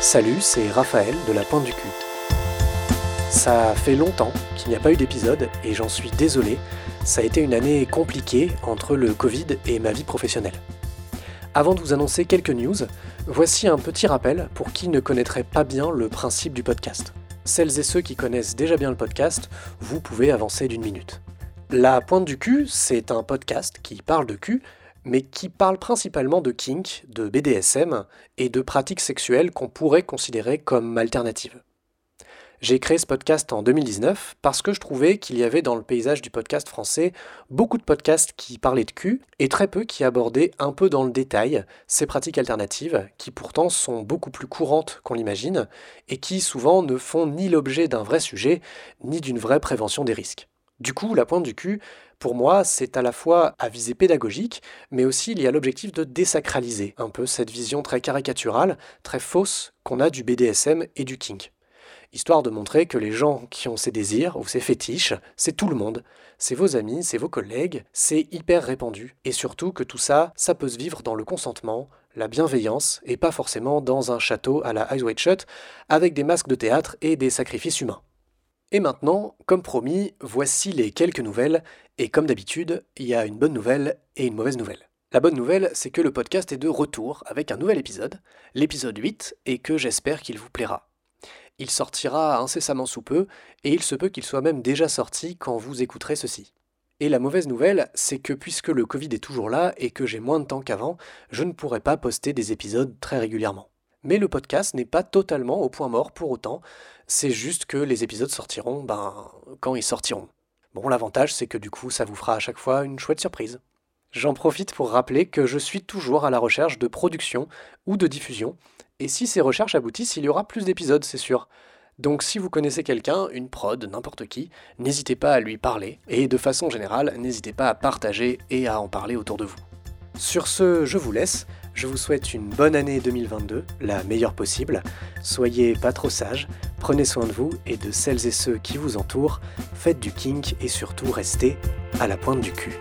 Salut, c'est Raphaël de la Pointe du Cul. Ça fait longtemps qu'il n'y a pas eu d'épisode et j'en suis désolé, ça a été une année compliquée entre le Covid et ma vie professionnelle. Avant de vous annoncer quelques news, voici un petit rappel pour qui ne connaîtrait pas bien le principe du podcast. Celles et ceux qui connaissent déjà bien le podcast, vous pouvez avancer d'une minute. La Pointe du Cul, c'est un podcast qui parle de cul, mais qui parle principalement de kink, de BDSM et de pratiques sexuelles qu'on pourrait considérer comme alternatives. J'ai créé ce podcast en 2019 parce que je trouvais qu'il y avait dans le paysage du podcast français beaucoup de podcasts qui parlaient de cul et très peu qui abordaient un peu dans le détail ces pratiques alternatives qui pourtant sont beaucoup plus courantes qu'on l'imagine et qui souvent ne font ni l'objet d'un vrai sujet ni d'une vraie prévention des risques. Du coup, la pointe du cul, pour moi, c'est à la fois à visée pédagogique, mais aussi il y a l'objectif de désacraliser un peu cette vision très caricaturale, très fausse qu'on a du BDSM et du kink histoire de montrer que les gens qui ont ces désirs ou ces fétiches, c'est tout le monde. C'est vos amis, c'est vos collègues, c'est hyper répandu. Et surtout que tout ça, ça peut se vivre dans le consentement, la bienveillance, et pas forcément dans un château à la Eyes Wide Shut, avec des masques de théâtre et des sacrifices humains. Et maintenant, comme promis, voici les quelques nouvelles, et comme d'habitude, il y a une bonne nouvelle et une mauvaise nouvelle. La bonne nouvelle, c'est que le podcast est de retour avec un nouvel épisode, l'épisode 8, et que j'espère qu'il vous plaira. Il sortira incessamment sous peu, et il se peut qu'il soit même déjà sorti quand vous écouterez ceci. Et la mauvaise nouvelle, c'est que puisque le Covid est toujours là et que j'ai moins de temps qu'avant, je ne pourrai pas poster des épisodes très régulièrement. Mais le podcast n'est pas totalement au point mort pour autant, c'est juste que les épisodes sortiront, ben, quand ils sortiront. Bon, l'avantage, c'est que du coup, ça vous fera à chaque fois une chouette surprise. J'en profite pour rappeler que je suis toujours à la recherche de production ou de diffusion, et si ces recherches aboutissent, il y aura plus d'épisodes, c'est sûr. Donc si vous connaissez quelqu'un, une prod, n'importe qui, n'hésitez pas à lui parler, et de façon générale, n'hésitez pas à partager et à en parler autour de vous. Sur ce, je vous laisse, je vous souhaite une bonne année 2022, la meilleure possible, soyez pas trop sages, prenez soin de vous et de celles et ceux qui vous entourent, faites du kink et surtout restez à la pointe du cul.